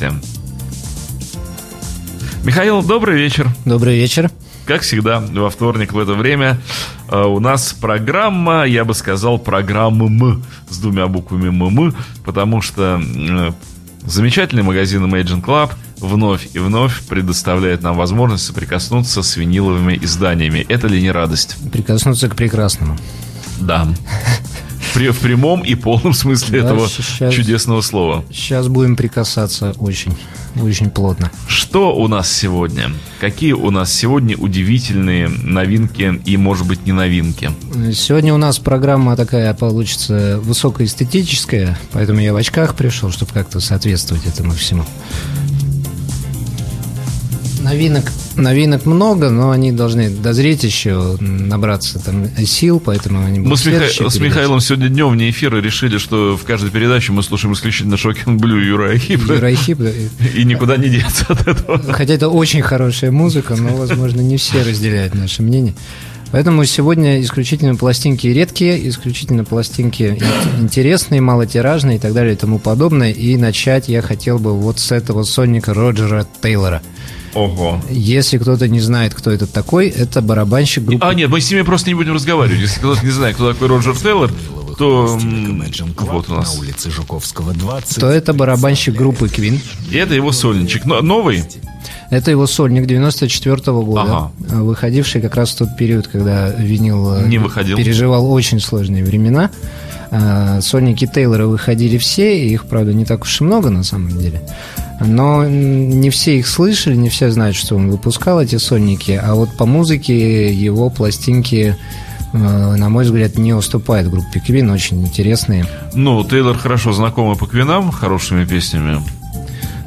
новости. Михаил, добрый вечер. Добрый вечер. Как всегда, во вторник в это время э, у нас программа, я бы сказал, программа М с двумя буквами ММ, потому что э, замечательный магазин Imagine Club вновь и вновь предоставляет нам возможность соприкоснуться с виниловыми изданиями. Это ли не радость? Прикоснуться к прекрасному. Да. В прямом и полном смысле Да, этого сейчас- чудесного слова. Сейчас будем прикасаться очень, очень плотно. Что у нас сегодня? Какие у нас сегодня удивительные новинки и, может быть, не новинки? Сегодня у нас программа такая получится высокоэстетическая, поэтому я в очках пришел, чтобы как-то соответствовать этому всему. Новинок, новинок много, но они должны дозреть еще, набраться там сил, поэтому они будут Мы с, Миха- с. Михаилом сегодня днем вне эфира решили, что в каждой передаче мы слушаем исключительно Шокинг Блю и Юра Ахипа, Юрахип, да, и никуда не деться от этого. Хотя это очень хорошая музыка, но, возможно, не все разделяют наше мнение. Поэтому сегодня исключительно пластинки редкие, исключительно пластинки ин- интересные, малотиражные и так далее и тому подобное. И начать я хотел бы вот с этого сонника Роджера Тейлора. Ого. Если кто-то не знает, кто это такой, это барабанщик группы... А, нет, мы с ними просто не будем разговаривать. Если кто-то не знает, кто такой Роджер Тейлор, то вот у нас. на улице Жуковского 20. То это барабанщик группы Queen. И это его сольничек. Но- новый? Это его сольник 94 года, Ага. выходивший как раз в тот период, когда винил э, Не выходил. переживал очень сложные времена. А, Сольники Тейлора выходили все, и их, правда, не так уж и много на самом деле. Но не все их слышали, не все знают, что он выпускал эти сольники, а вот по музыке его пластинки, э, на мой взгляд, не уступают группе Queen, очень интересные. Ну, Тейлор хорошо знакомый по квинам, хорошими песнями.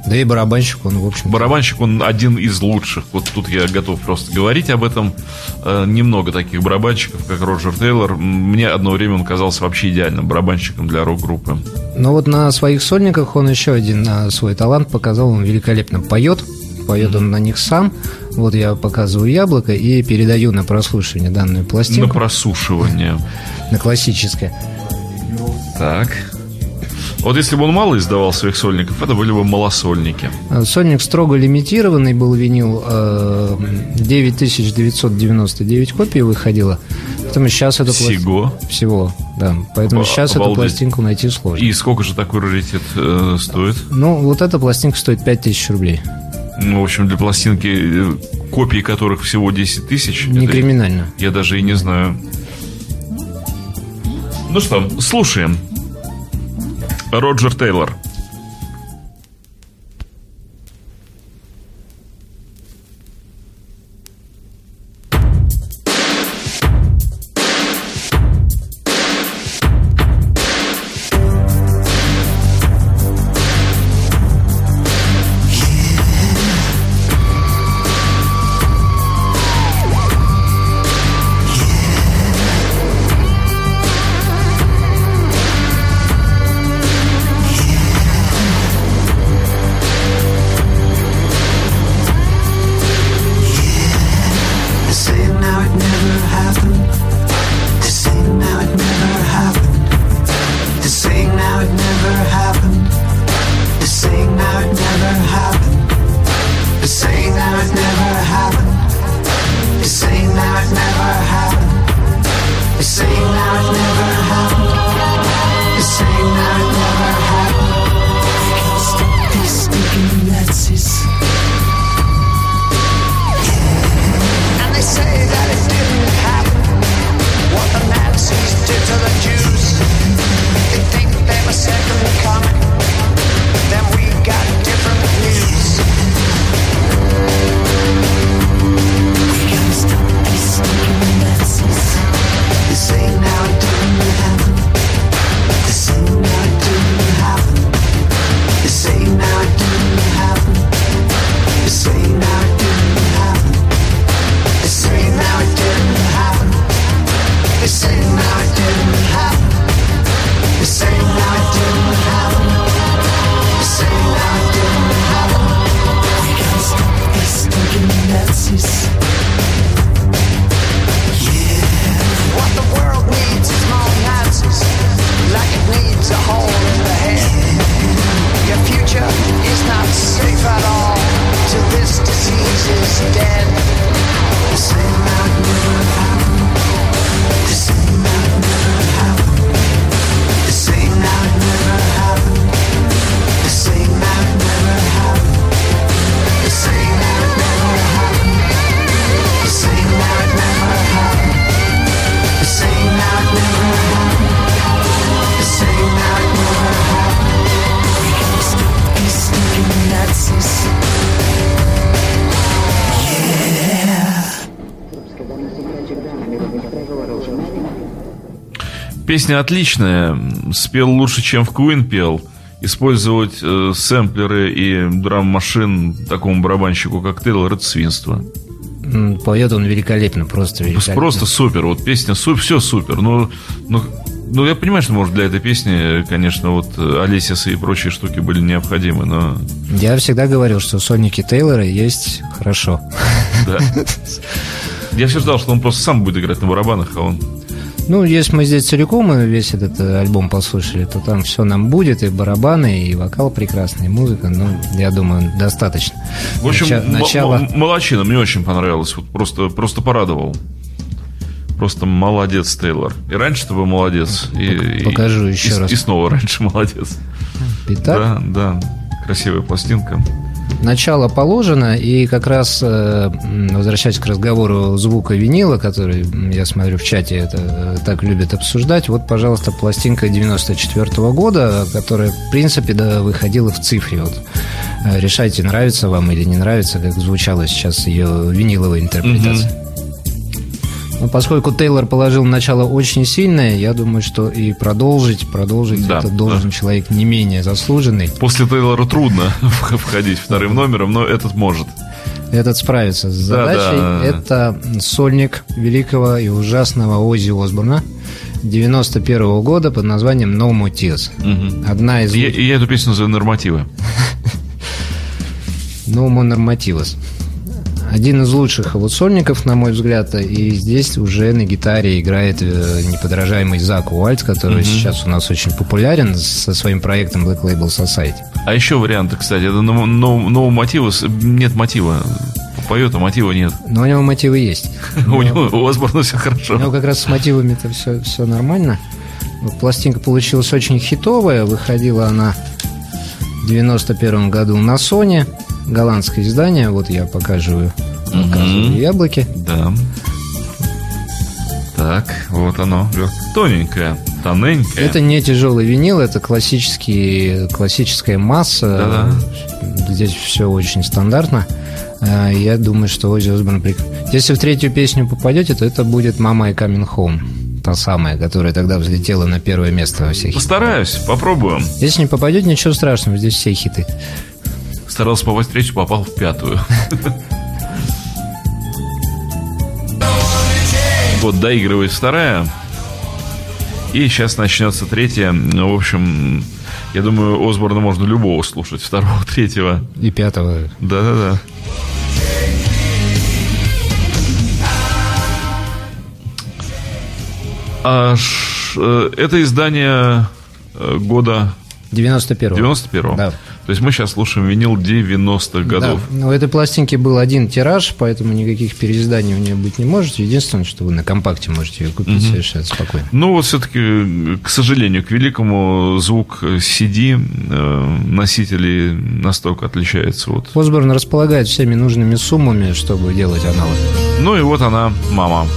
Да и барабанщик он, в общем Барабанщик, он один из лучших. Вот тут я готов просто говорить об этом. Э, немного таких барабанщиков, как Роджер Тейлор. Мне одно время он казался вообще идеальным барабанщиком для рок-группы. Но вот на своих сольниках он еще один а, свой талант показал, он великолепно поет, поет он на них сам. Вот я показываю яблоко и передаю на прослушивание данную На пластинку, просушивание. на классическое. Так. Вот если бы он мало издавал своих сольников, это были бы малосольники. А, Сольник строго лимитированный был винил, э, 9999 копий выходило. Поэтому сейчас это Всего. Всего, да. Поэтому О, сейчас эту пластинку найти сложно. И сколько же такой раритет э, стоит? Ну, вот эта пластинка стоит 5000 рублей. Ну, в общем, для пластинки, э, копии которых всего 10 тысяч. Не это криминально. Я даже и не знаю. Ну что, слушаем. Роджер Тейлор. Песня отличная, спел лучше, чем в Queen пел. Использовать э, сэмплеры и драм-машин такому барабанщику, как Тейлор, это свинство. Поет он великолепно, просто великолепно. Просто супер, вот песня, суп, все супер. Ну, ну, ну, я понимаю, что, может, для этой песни, конечно, вот Алисисы и прочие штуки были необходимы, но... Я всегда говорил, что сольники Тейлора есть хорошо. Да. Я все ждал, что он просто сам будет играть на барабанах, а он ну, если мы здесь целиком весь этот э, альбом послушали, то там все нам будет, и барабаны, и вокал прекрасный, и музыка, ну, я думаю, достаточно. В общем, Нача- начало... молодчина, мне очень понравилось, вот просто, просто порадовал. Просто молодец, Тейлор. И раньше ты был молодец. И, Покажу еще и, раз. И снова раньше молодец. Итак? Да, да. Красивая пластинка начало положено, и как раз, э, возвращаясь к разговору звука винила, который, я смотрю, в чате это э, так любят обсуждать, вот, пожалуйста, пластинка 94 -го года, которая, в принципе, да, выходила в цифре. Вот. Э, решайте, нравится вам или не нравится, как звучала сейчас ее виниловая интерпретация. Mm-hmm. Но поскольку Тейлор положил начало очень сильное, я думаю, что и продолжить, продолжить да, это должен да. человек не менее заслуженный. После Тейлора трудно входить вторым номером, но этот может. Этот справится с задачей. Да, да. Это сольник великого и ужасного Ози Осборна. 91 -го года под названием No More Tears. Угу. Одна из... Я, я эту песню за нормативы. No More Normativas один из лучших вот сольников, на мой взгляд, и здесь уже на гитаре играет э, неподражаемый Зак Уальт, который угу. сейчас у нас очень популярен со своим проектом Black Label Society. А еще варианты, кстати, это no, no, no мотива, нет мотива. Поет, а мотива нет. Но у него мотивы есть. У него у Осборна все хорошо. У него как раз с мотивами-то все, все нормально. Пластинка получилась очень хитовая. Выходила она в 91 году на Sony голландское издание. Вот я покажу, показываю угу. яблоки. Да. Так, вот оно. Тоненькое, тоненькое. Это не тяжелый винил, это классический, классическая масса. Да-да. Здесь все очень стандартно. А, я думаю, что Ози Осборн... Если в третью песню попадете, то это будет «Мама и Coming Home». Та самая, которая тогда взлетела на первое место во всех Постараюсь, хитах. попробуем. Если не попадете, ничего страшного, здесь все хиты старался попасть в третью, попал в пятую. Вот доигрывает вторая. И сейчас начнется третья. Ну, в общем, я думаю, Осборна можно любого слушать. Второго, третьего. И пятого. Да-да-да. А, ш, э, это издание э, года 91-го. 91-го. Да. То есть мы сейчас слушаем винил 90-х годов. Да. У этой пластинки был один тираж, поэтому никаких переизданий у нее быть не может. Единственное, что вы на компакте можете ее купить угу. совершенно спокойно. Ну вот все-таки, к сожалению, к великому звук CD э, носителей настолько отличается. Вот. Осборн располагает всеми нужными суммами, чтобы делать аналог. Ну и вот она, мама.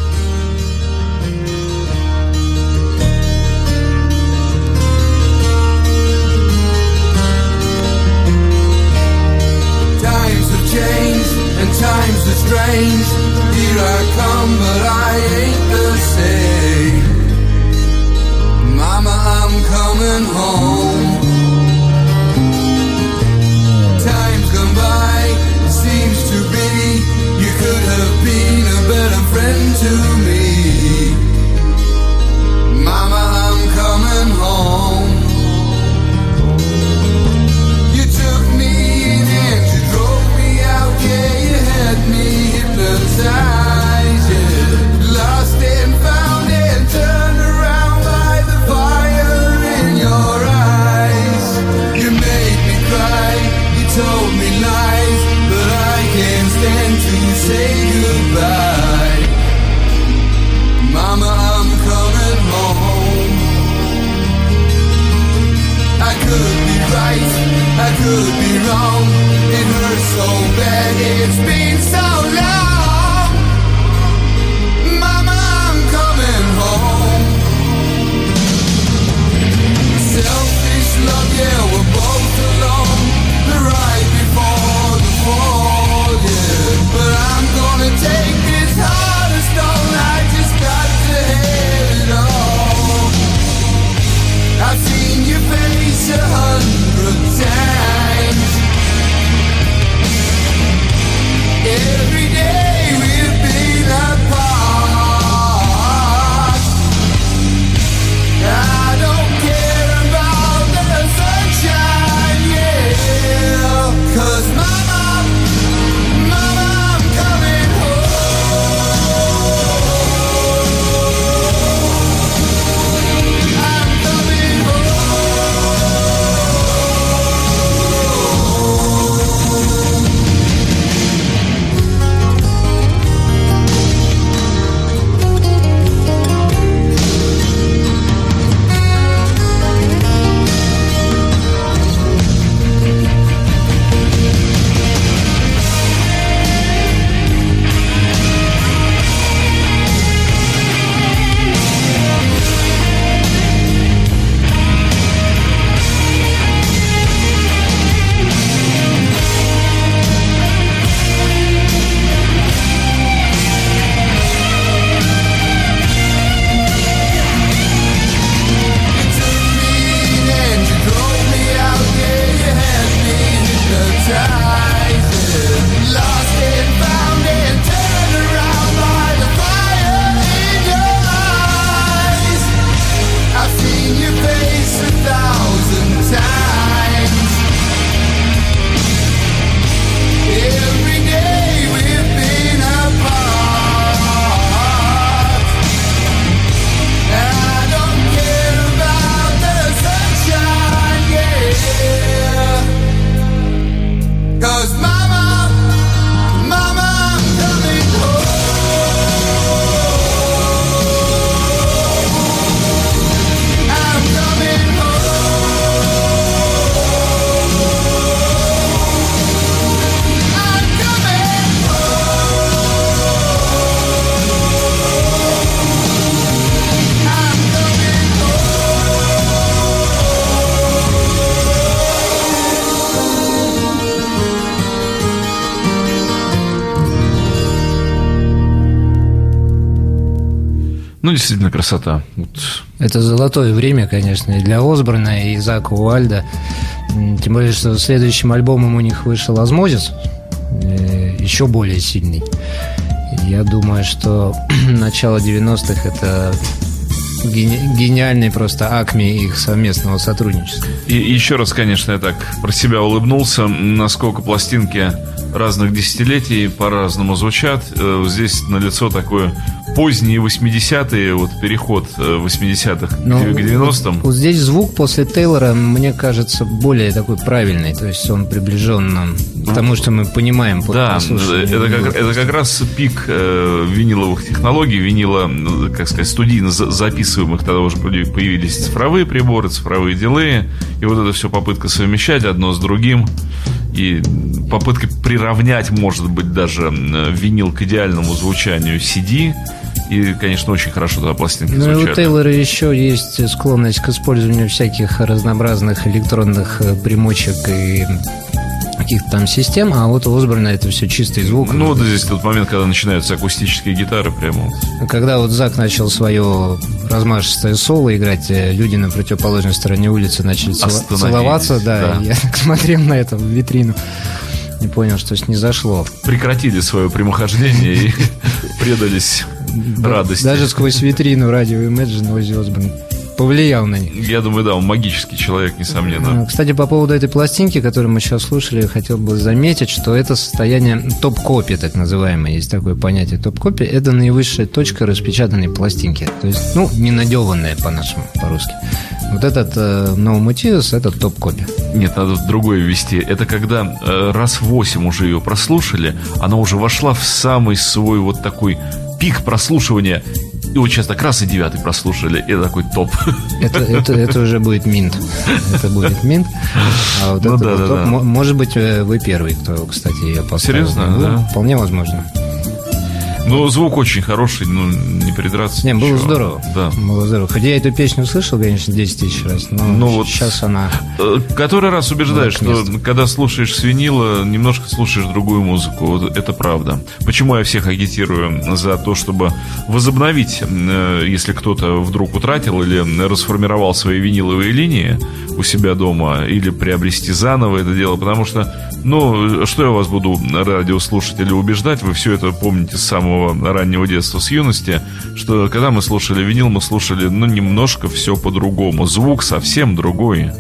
Действительно, красота. Вот. Это золотое время, конечно, и для Осборна, и Зака Уайлда. Тем более, что следующим альбомом у них вышел «Ozzmosis», э, еще более сильный. Я думаю, что начало 90-х – это гени- гениальный просто акме их совместного сотрудничества. И еще раз, конечно, я так про себя улыбнулся, насколько пластинки разных десятилетий по-разному звучат. Э, Здесь налицо такое поздние 80-е, вот переход э, 80-х Но к 90-м. Вот здесь звук после Тейлора, мне кажется, более такой правильный. То есть он приближен нам к тому, что мы понимаем. по- Да, это как, это как раз пик э, виниловых технологий, винила, э, как сказать, студийно за- записываемых, тогда уже появи- появились цифровые приборы, цифровые дилеи, и вот это все попытка совмещать одно с другим, и попытка приравнять, может быть, даже э, винил к идеальному звучанию CD, и, конечно, очень хорошо тогда пластинки Ну и у звучали. Тейлора еще есть склонность к использованию всяких разнообразных электронных э, примочек и каких-то там систем, а вот у Осборна это все чистый звук. Ну, вот здесь тот момент, когда начинаются акустические гитары, прямо. Когда вот Зак начал свое размашистое соло играть, э, люди на противоположной стороне улицы начали целоваться, да, да. я так смотрел на это в витрину и понял, что с не зашло. прекратили свое прямохождение и предались радости. Даже сквозь витрину радио Imagine Оззи Осборн повлиял на них. Я думаю, да, он магический человек, несомненно. А, Кстати, по поводу этой пластинки, которую мы сейчас слушали, хотел бы заметить, что это состояние топ-копи, так называемое, есть такое понятие топ-копи, это наивысшая точка распечатанной пластинки. То есть, ну, не надеванная по-нашему, по-русски. Вот этот э, No Motives, это топ-копи. Нет, надо другое ввести. Это когда э, раз восемь уже ее прослушали, она уже вошла в самый свой вот такой пик прослушивания. И вот сейчас так раз и девятый прослушали, и такой топ. Это, это, это уже будет минт. Это будет минт. А вот Ну это да, да, топ. да. Мо- Может быть, э, вы первый, кто, кстати, ее поставил. Серьезно, Ну, да? Вполне возможно. Ну, звук очень хороший, ну, не придраться. Не, было ничего. здорово. Да. Было здорово. Хотя я эту песню слышал, конечно, 10 тысяч раз, но Ну вот- сейчас она... Э, Который раз убеждаешь, Вот что когда слушаешь с винила, немножко слушаешь другую музыку. Вот это правда. Почему я всех агитирую за то, чтобы возобновить, э, если кто-то вдруг утратил или расформировал свои виниловые линии у себя дома, или приобрести заново это дело, потому что, ну, что я вас буду радио слушать или убеждать, вы все это помните с самого раннего детства, с юности, что когда мы слушали винил, мы слушали, ну, немножко все по-другому. Звук совсем другой.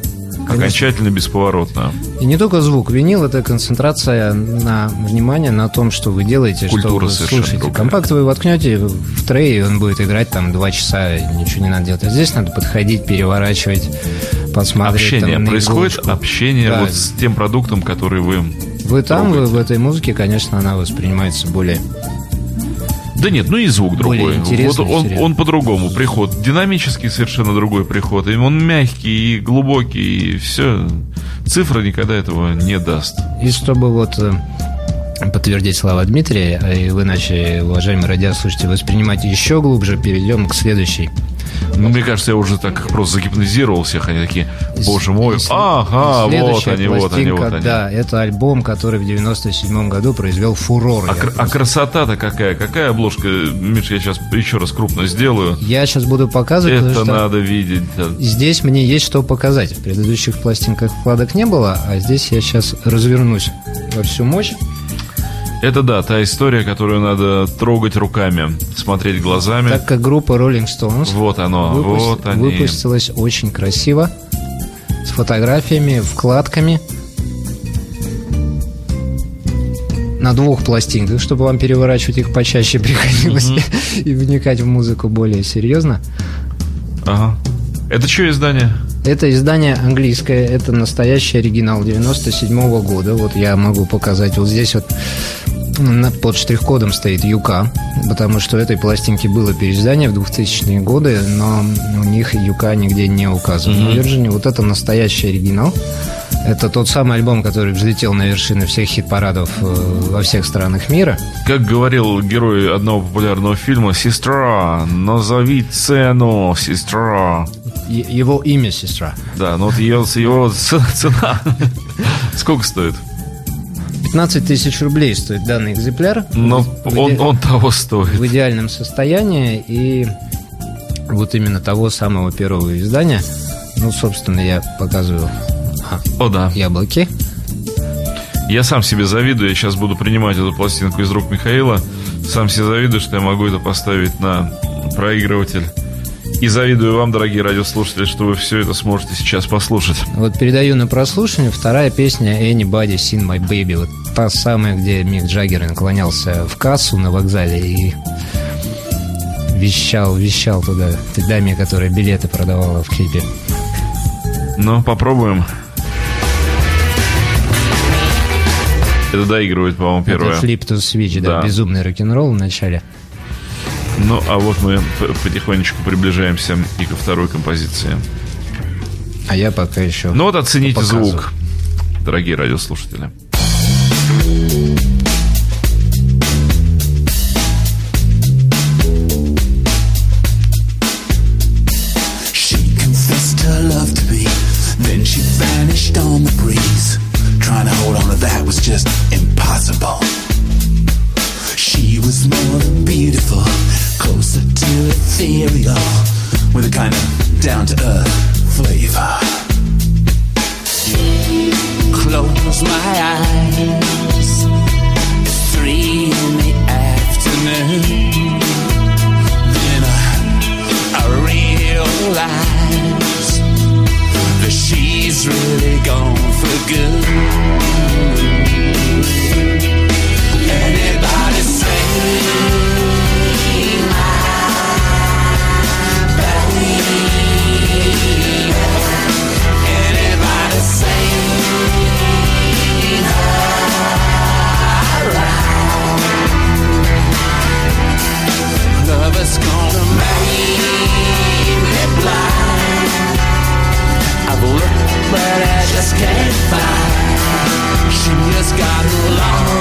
Окончательно бесповоротно. И не только звук. Винил – это концентрация на внимание на том, что вы делаете, что Культура вы совершенно слушаете. другая. Компакт вы воткнете в трей, и он будет играть там два часа, ничего не надо делать. А здесь надо подходить, переворачивать, посмотреть. Общение. там, Происходит иголочку. общение Да. вот с тем продуктом, который вы... Вы там, вы в этой музыке, конечно, она воспринимается более... Да нет, ну и звук другой. Вот он, он по-другому. Приход динамический совершенно другой приход. И он мягкий и глубокий, и все. Цифра никогда этого не даст. И чтобы вот э, подтвердить слова Дмитрия, а и вы начали, уважаемые радиослушатели, воспринимать еще глубже, перейдем к следующей. Ну, мне кажется, я уже так просто загипнотизировал всех. Они такие, боже мой, ага, вот они, вот они, вот они. Да, это альбом, который в 97 году произвел фурор. А, кр- а красота-то какая? Какая обложка? Миша, я сейчас еще раз крупно сделаю. Я сейчас буду показывать, Это надо видеть. здесь мне есть что показать. В предыдущих пластинках вкладок не было, а здесь я сейчас развернусь во всю мощь. Это да, та история, которую надо трогать руками, смотреть глазами. Так как группа Rolling Stones Вот оно, выпус- вот они. выпустилась очень красиво, с фотографиями, вкладками. На двух пластинках, чтобы вам переворачивать их почаще приходилось и вникать в музыку более серьезно. Ага. Это что издание? Это издание английское, это настоящий оригинал 97 года. Вот я могу показать. Вот здесь вот под штрих-кодом стоит ЮК, потому что этой пластинки было переиздание в 2000-е годы, но у них ЮК нигде не указан. На Virgin вот это настоящий оригинал. Это тот самый альбом, который взлетел на вершины всех хит-парадов э, во всех странах мира. Как говорил герой одного популярного фильма, «Сестра, назови цену, сестра». Е- Его имя сестра. Да, ну вот ее, его цена. Сколько стоит? 15 тысяч рублей стоит данный экземпляр. Но В- он, иде- он того стоит. в идеальном состоянии и вот именно того самого первого издания. Ну, собственно, я показываю а, О, да. яблоки. Я сам себе завидую, я сейчас буду принимать эту пластинку из рук Михаила. Сам себе завидую, что я могу это поставить на проигрыватель. И завидую вам, дорогие радиослушатели, что вы все это сможете сейчас послушать. Вот передаю на прослушивание вторая песня Anybody Seen My Baby. Вот та самая, где Мик Джаггер наклонялся в кассу на вокзале и вещал, вещал туда той даме, которая билеты продавала в клипе. Ну, попробуем. Это доигрывает, по-моему, первое. Это Flip to Switch, да, Да. безумный рок-н-ролл в начале. Ну, а вот мы потихонечку приближаемся и ко второй композиции. А я пока еще... Ну вот оцените Показываю. звук, дорогие радиослушатели. got no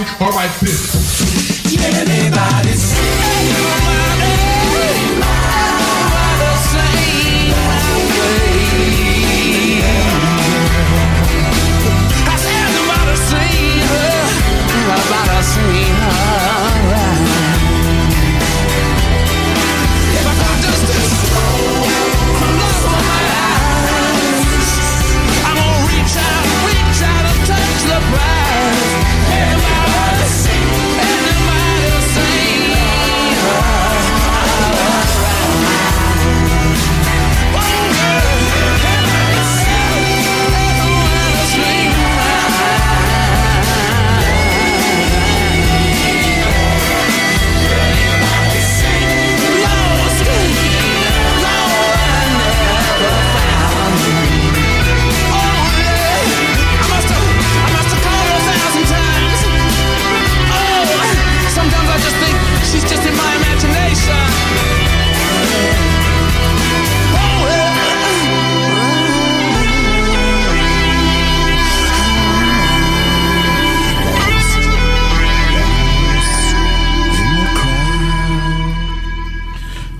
All right. or my fist.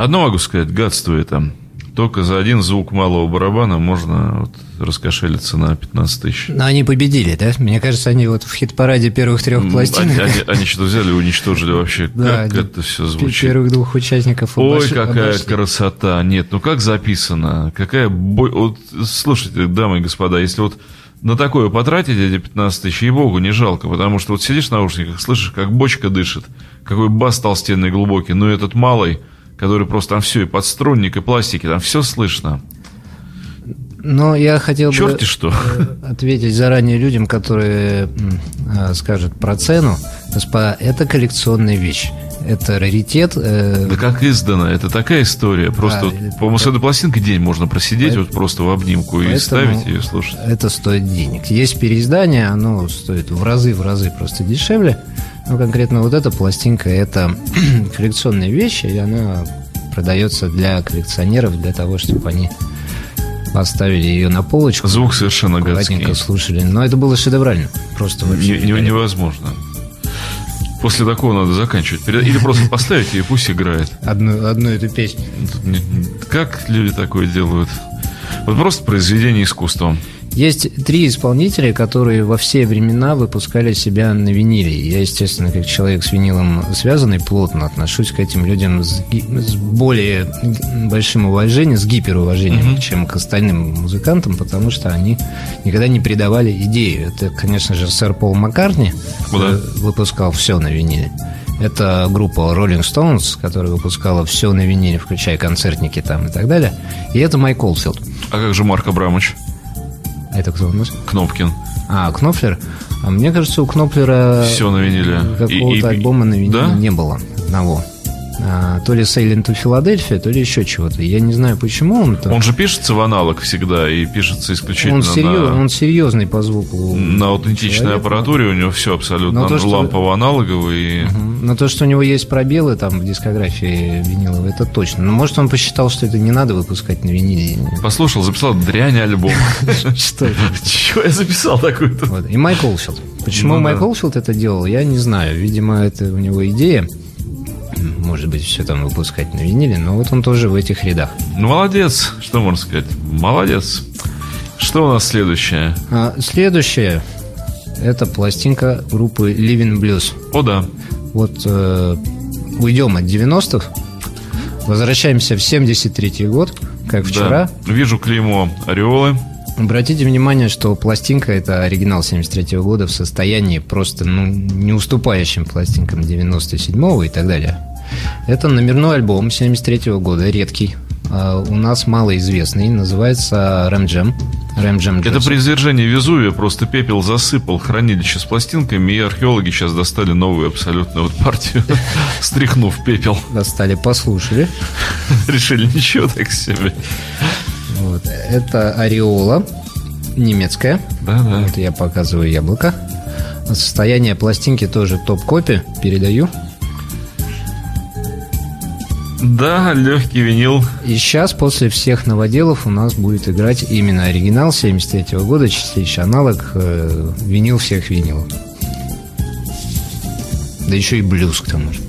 Одно могу сказать, гадство это. Только за один звук малого барабана можно вот раскошелиться на 15 тысяч. Но они победили, да? Мне кажется, они вот в хит-параде первых трех пластинок... Они, они- они что взяли и уничтожили вообще. Да, как это все звучит? Первых двух участников Ой, какая обошли. красота. Нет, ну как записано? Какая бо- Вот, слушайте, дамы и господа, если вот на такое потратить эти 15 тысяч, ей-богу, не жалко, потому что вот сидишь в наушниках, слышишь, как бочка дышит, какой бас толстенный глубокий, ну и этот малый, который просто там все, и подструнник, и пластики, там все слышно. Но я хотел бы Черти что. э, ответить заранее людям, которые а, скажут про цену. Господа, это коллекционная вещь. Это раритет. э, Да как издано, это такая история. Просто, вот, это- по-моему, с этой пластинкой день можно просидеть вот просто в обнимку и ставить ее слушать. Это стоит денег. Есть переиздание, оно стоит в разы, в разы просто дешевле. Но конкретно вот эта пластинка, это коллекционная вещь, и она продается для коллекционеров, для того, чтобы они поставили ее на полочку. Звук совершенно гадский. слушали. Но это было шедеврально. Просто вообще. Не- невозможно. После такого надо заканчивать. Или просто поставить ее и пусть играет. Одну, одну эту песню. Как люди такое делают? Вот просто произведение искусства. Есть три исполнителя, которые во все времена выпускали себя на виниле. Я, естественно, как человек с винилом связанный, плотно отношусь к этим людям с, с более большим уважением, с гиперуважением, чем к остальным музыкантам, потому что они никогда не предавали идею. Это, конечно же, сэр Пол Маккартни О, да. э, выпускал все на виниле. Это группа Rolling Stones, которая выпускала все на виниле, включая концертники там и так далее. И это Майк Олфилд. А как же Марк Абрамович это кто у нас? Кнопкин? А, Кноплер? А мне кажется, у Кноплера Все на виниле. какого-то И- и- альбома на виниле Да? не было одного. А, то ли Sailing to Philadelphia, то ли еще чего-то. Я не знаю, почему он там. Он же пишется в аналог всегда и пишется исключительно Он, серьез- на, он серьезный по звуку. на аутентичной человек. аппаратуре. У него все абсолютно Но то, что- лампово-аналоговый. Мгм. Но то, что у него есть пробелы там в дискографии виниловой, это точно. Но может он посчитал, что это не надо выпускать на виниле. Послушал, записал дрянь альбом. Что? Чего я записал такой-то? Вот. И Майк Олфилд. Почему Ну Майк. Олфилд это делал, я не знаю. Видимо, это у него идея. Может быть, все там выпускать на виниле, но вот он тоже в этих рядах. Ну, молодец. Что можно сказать? Молодец. Что у нас следующее? А следующее это пластинка группы Living Blues. О, да. Вот э, уйдем от 90-х, возвращаемся в 73 год, как вчера. Да. Вижу клеймо Ореолы. Обратите внимание, что пластинка это оригинал 73 года в состоянии просто ну, не уступающим пластинкам 97 и так далее. Это номерной альбом 73 года, редкий. А у нас малоизвестный, называется Рэм Джем. Рэм Это при извержении Везувия просто пепел засыпал хранилище с пластинками, и археологи сейчас достали новую абсолютно вот партию, стряхнув пепел. Достали, послушали. Решили ничего так себе. Вот. Это Ореола, немецкая. Да-да. Вот я показываю яблоко. Состояние пластинки тоже топ-копи. Передаю. Да, легкий винил. И сейчас, после всех новоделов, у нас будет играть именно оригинал 73 года, чистейший аналог, э, винил всех винилов. Да еще и блюз к тому же.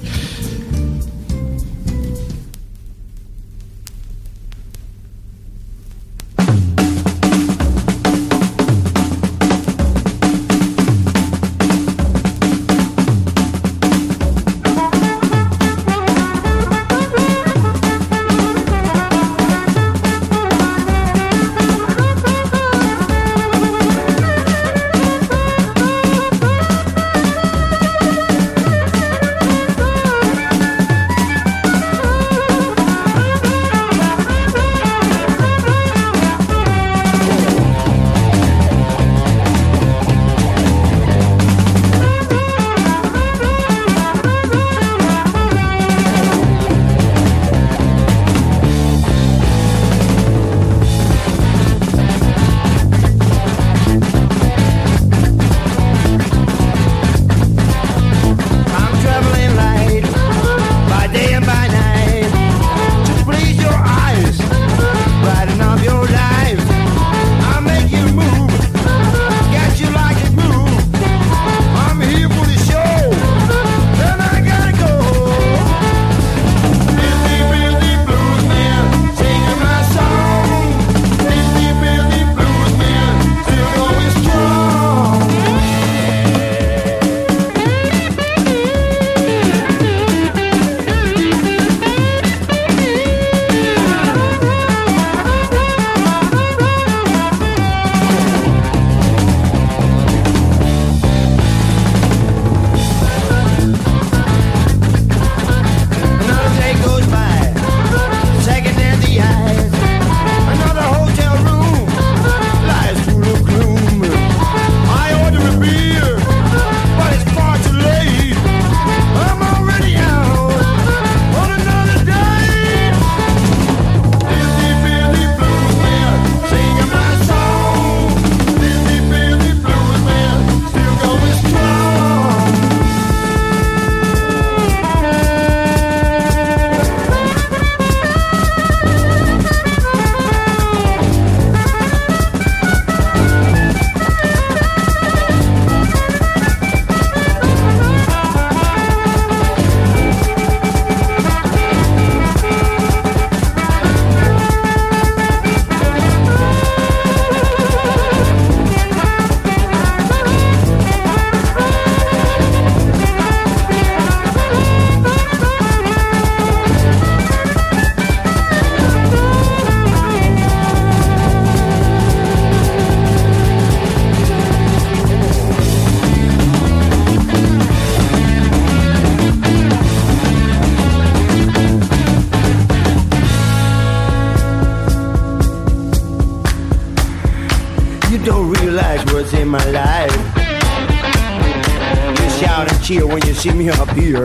See me up here.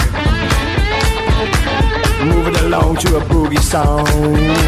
Moving along to a boogie song.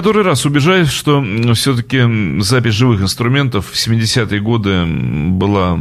Который раз убеждаюсь, что все-таки запись живых инструментов в 70-е годы была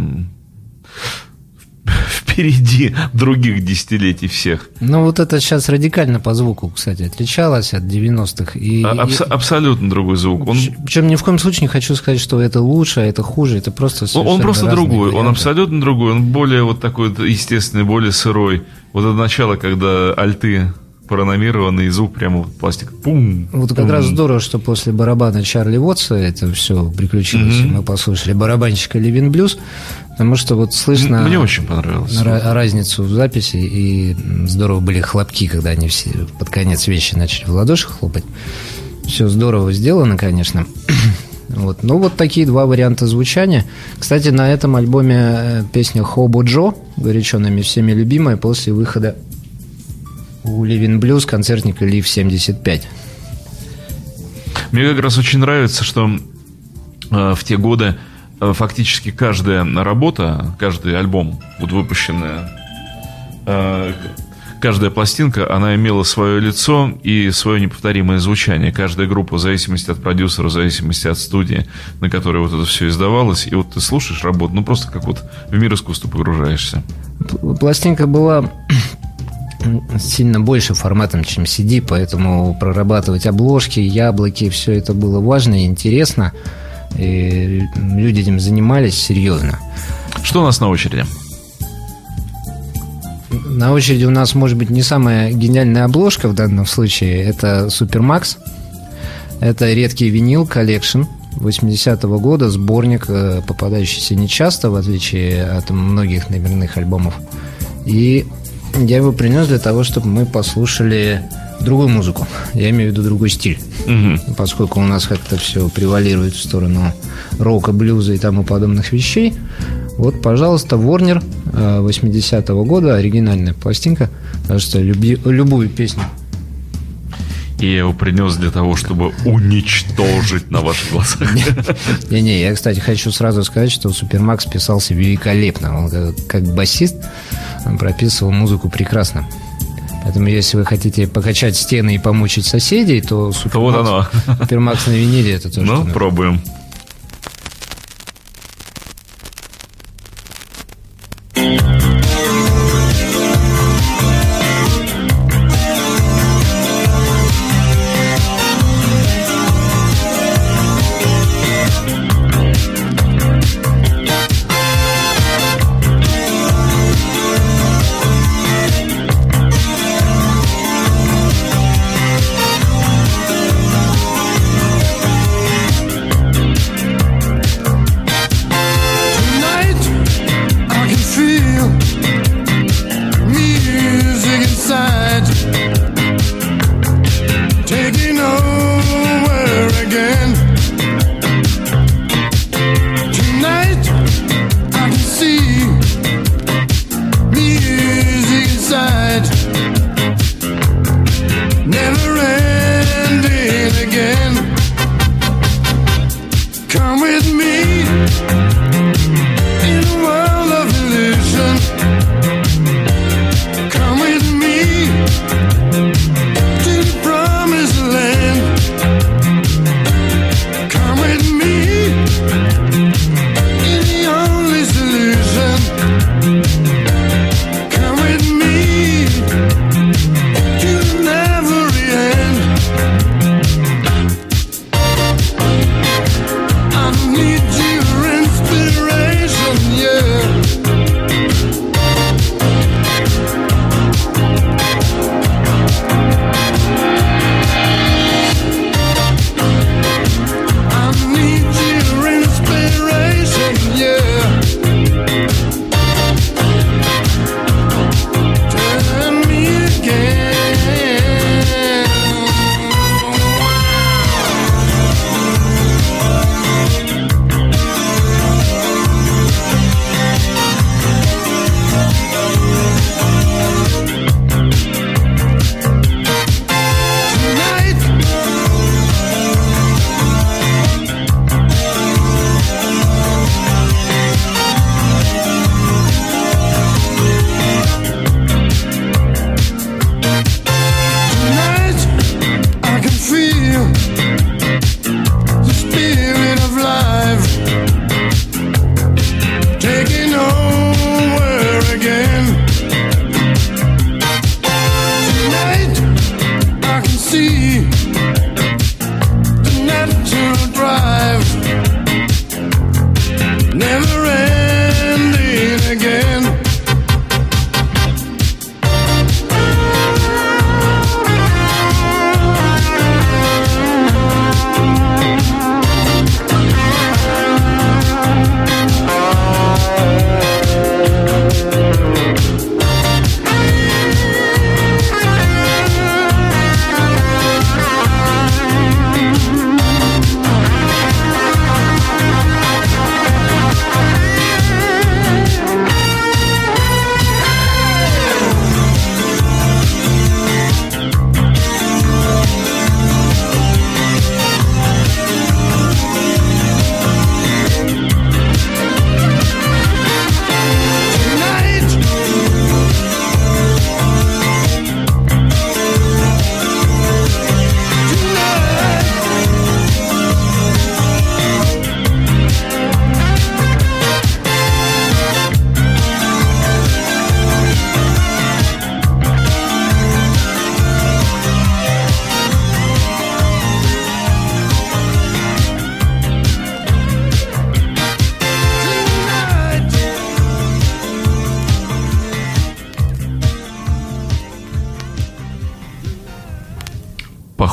впереди других десятилетий всех. Ну, вот это сейчас радикально по звуку, кстати, отличалось от 90-х. И, абс- абсолютно другой звук. Он, Причем ни в коем случае не хочу сказать, что это лучше, а это хуже. Это просто он, он просто другой, он варианты. абсолютно другой, он более вот такой естественный, более сырой. Вот это начало, когда альты прономированы, и звук прямо вот пластик. Пум. Вот как пум. раз здорово, что после барабана Чарли Вотса это все приключилось, и мы послушали барабанщика Ливин Блюз, потому что вот слышно Мне очень понравилось. ра- разницу в записи, и здорово были хлопки, когда они все под конец вещи начали в ладоши хлопать. Все здорово сделано, конечно. Вот. Ну, вот такие два варианта звучания. Кстати, на этом альбоме э, песня «Хобо Джо», горячо нами всеми любимая, после выхода у Ливин Блюз концертника Лив 75. Мне как раз очень нравится, что э, в те годы э, фактически каждая работа, каждый альбом, вот выпущенная, э, каждая пластинка, она имела свое лицо и свое неповторимое звучание. Каждая группа, в зависимости от продюсера, в зависимости от студии, на которой вот это все издавалось, и вот ты слушаешь работу, ну просто как вот в мир искусства погружаешься. Пластинка была сильно больше форматом, чем CD, поэтому прорабатывать обложки, яблоки, все это было важно и интересно. И люди этим занимались серьезно. Что у нас на очереди? На очереди у нас, может быть, не самая гениальная обложка в данном случае. Это Supermax. Это редкий vinyl collection 80-го года, сборник, э, попадающийся нечасто, в отличие от многих номерных альбомов. И я его принес для того, чтобы мы послушали другую музыку. Я имею в виду другой стиль. Мгм. Поскольку у нас как-то все превалирует в сторону рока, блюза и тому подобных вещей. Вот, пожалуйста, Warner э, 80-го года, оригинальная пластинка. Так что люби- любую песню И я его принес для того, чтобы уничтожить на ваших глазах. Не-не, я, кстати, хочу сразу сказать, что Супермакс писался великолепно. Он как, как басист прописывал музыку прекрасно. Поэтому, если вы хотите покачать стены и помучить соседей, то Супермакс, вот оно. Супермакс на виниле это тоже. Ну, пробуем. Thank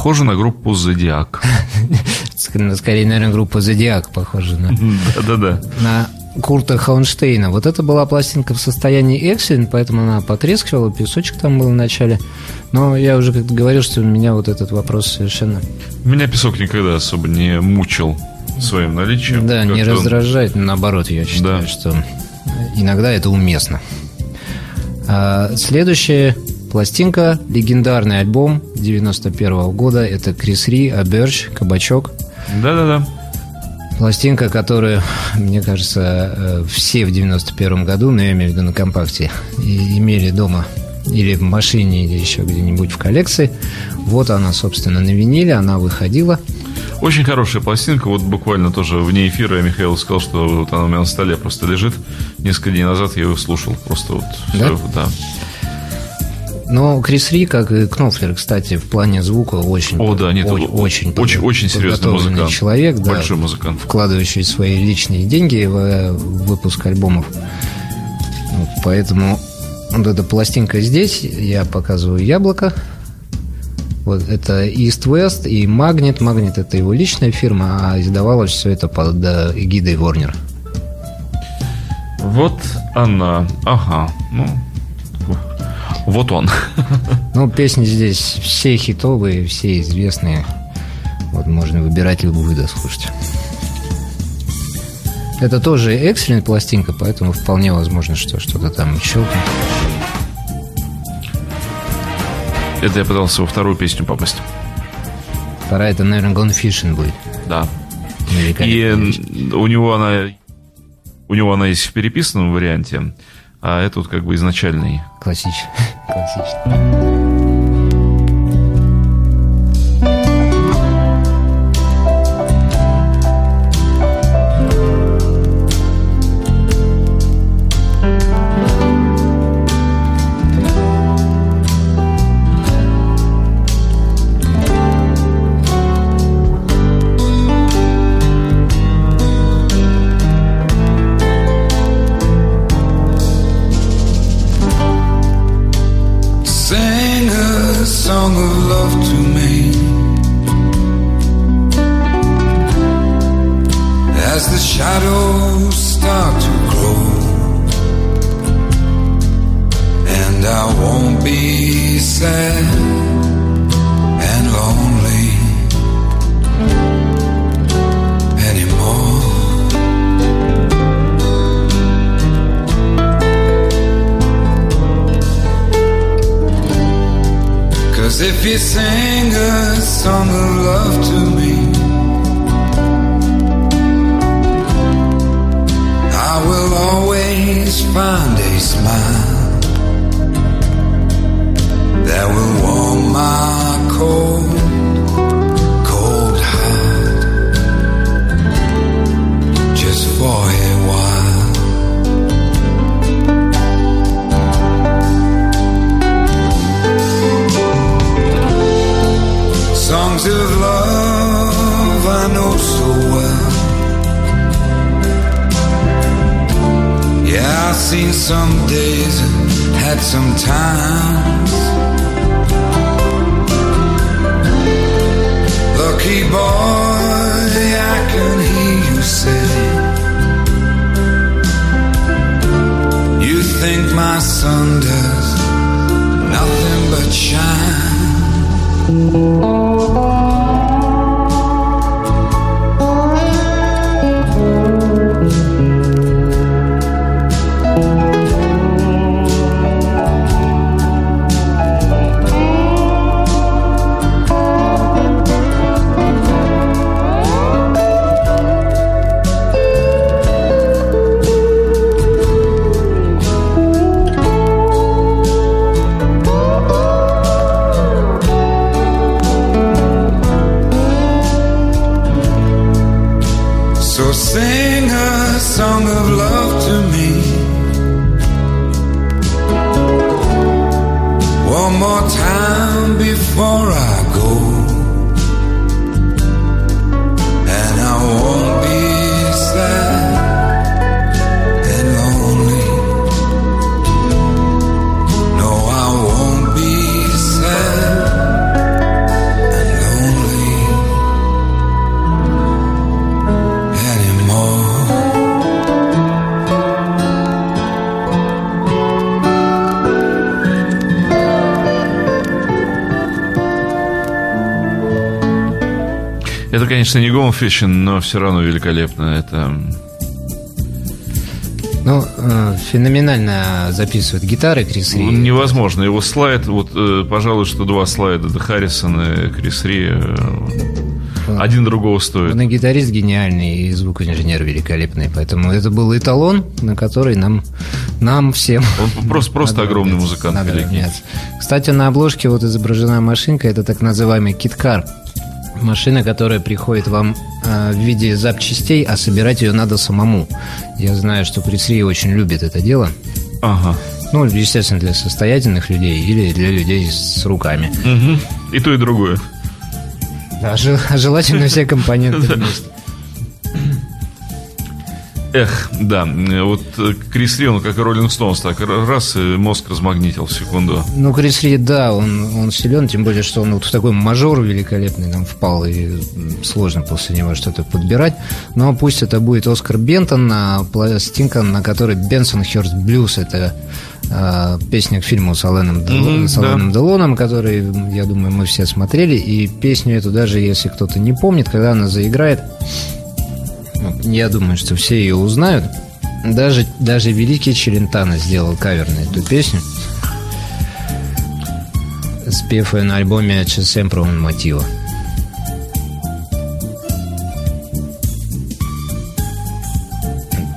Похоже на группу Зодиак. Ск- Скорее, наверное, группа Зодиак похожа на, Да-да-да. на Курта Хаунштейна. Вот это была пластинка в состоянии экселент, поэтому она потрескивала, песочек там был в начале. Но я уже как-то говорил, что меня вот этот вопрос совершенно... Меня песок никогда особо не мучил своим наличием. Да, не раздражает, наоборот, я считаю, Да. что иногда это уместно. А, следующая пластинка, легендарный альбом 91 года, это Крис Ри, Аберч, Кабачок. Да-да-да. Пластинка, которую, мне кажется, э, все в 91 году, но я имею в виду на компакте, имели дома или в машине, или еще где-нибудь в коллекции. Вот она, собственно, на виниле, она выходила. Очень хорошая пластинка. Вот буквально тоже вне эфира Михаил сказал, что вот она у меня на столе просто лежит. Несколько дней назад я ее слушал. Просто вот Да? всё, да. Но Крис Ри, как и Кнофлер, кстати, в плане звука очень, О, да, нет, очень, очень, очень- очень серьезный музыкант. человек, да, Большой музыкант. вкладывающий свои личные деньги в э, выпуск альбомов. Вот, поэтому вот эта пластинка здесь, я показываю яблоко. Вот это East West и Magnet. Magnet это его личная фирма, а издавалось все это под э, эгидой Warner. Вот она. Ага. Ну, вот он. Ну, песни здесь все хитовые, все известные. Вот можно выбирать любую, да, слушать. Это тоже экстренная пластинка, поэтому вполне возможно, что что-то там щелкнет. Это я пытался во вторую песню попасть. Вторая, это, наверное, Gone Fishing будет. Да. И у него она у него она есть в переписанном варианте, а это вот как бы изначальный. Классич- Классический. Seen some days and had some times. Lucky boy, I can hear you say. You think my sun does nothing but shine. Это, конечно, не Гом Фишин, но все равно великолепно. Это Ну, э, феноменально записывает гитары Крис Ри. ну, невозможно. Его слайд, вот, э, пожалуй, что два слайда, это Харрисон и Крис Ри, э, один другого стоит. Он и гитарист гениальный, и звукоинженер великолепный. Поэтому это был эталон, на который нам, нам всем... Он просто, просто огромный музыкант Надо. Кстати, на обложке вот изображена машинка, это так называемый киткар. Машина, которая приходит вам э, в виде запчастей, а собирать ее надо самому. Я знаю, что Пресри очень любит это дело. Ага. Ну, естественно, для состоятельных людей или для людей с руками. Мгм. И то, и другое. А жел- а желательно все компоненты вместе. Эх, да, э, вот э, Крис Ри, он как и Роллинг Стоунс, так раз, и мозг размагнитил в секунду. Ну, Крис Рид, да, он, он силен, тем более, что он вот в такой мажор великолепный нам впал, и сложно после него что-то подбирать. Но пусть это будет Оскар Бентон, на пластинка, на которой Бенсон Хёрст Блюз, это э, песня к фильму с Аленом, Дел- Мгм, с Аленом Делоном, который, я думаю, мы все смотрели, и песню эту, даже если кто-то не помнит, когда она заиграет, я думаю, что все ее узнают. Даже, даже великий Челентано сделал кавер на эту песню. Спев ее на альбоме «C'è sempre un motivo».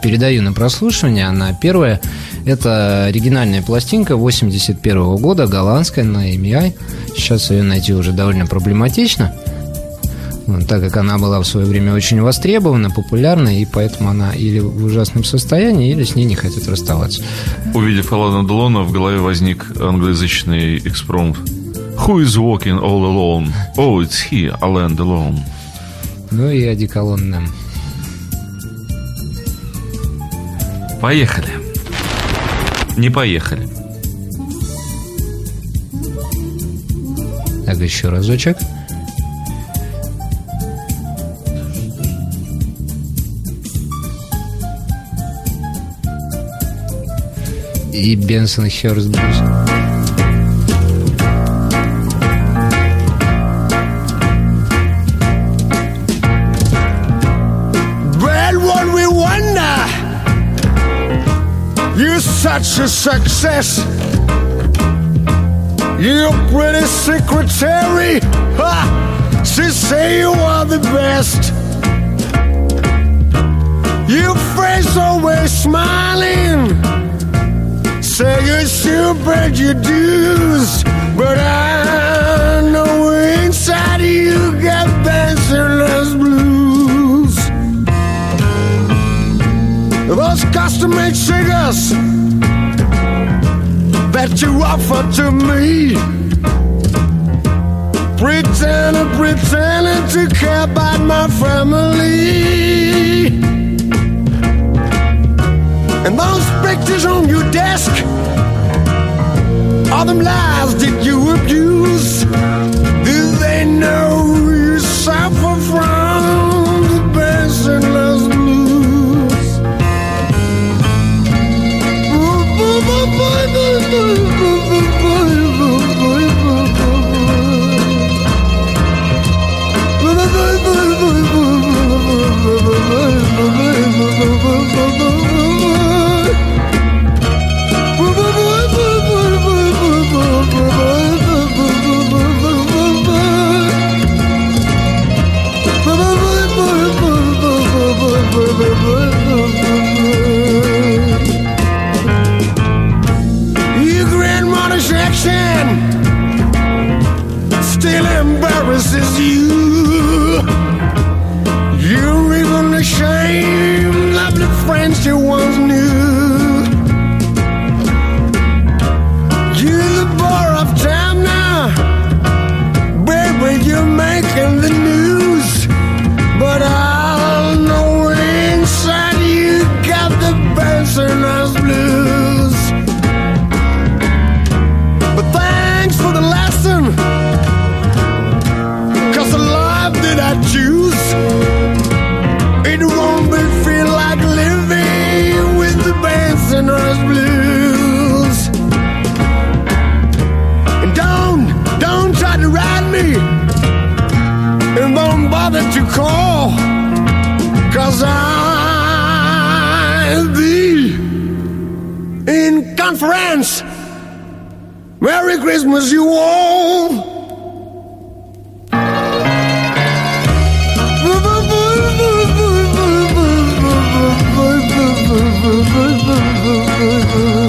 Передаю на прослушивание. Она первая. Это оригинальная пластинка 81 года, голландская, на EMI. Сейчас ее найти уже довольно проблематично. Так как она была в свое время очень востребована, популярна, и поэтому она или в ужасном состоянии, или с ней не хотят расставаться. Увидев Алана Делона, в голове возник англоязычный экспромт. Who is walking all alone? Oh, it's he, Alain Delon. Ну и одеколон нам. Поехали. Не поехали. Так, еще разочек. И Бенсон Хёрст Блюз. Well, what we wonder, you're such a success. You're pretty secretary. Ha! She say you are the best. Your face always smiling. Say you should pay your but I know inside you got dancerless blues. Those custom-made cigars that you offer to me. Pretending, pretending to care about my family. And those pictures on your desk are them lies that you abuse. Do they know you suffer from the passionless blues? Ooh, ooh, ooh, beside thee in conference. Merry Christmas, you all.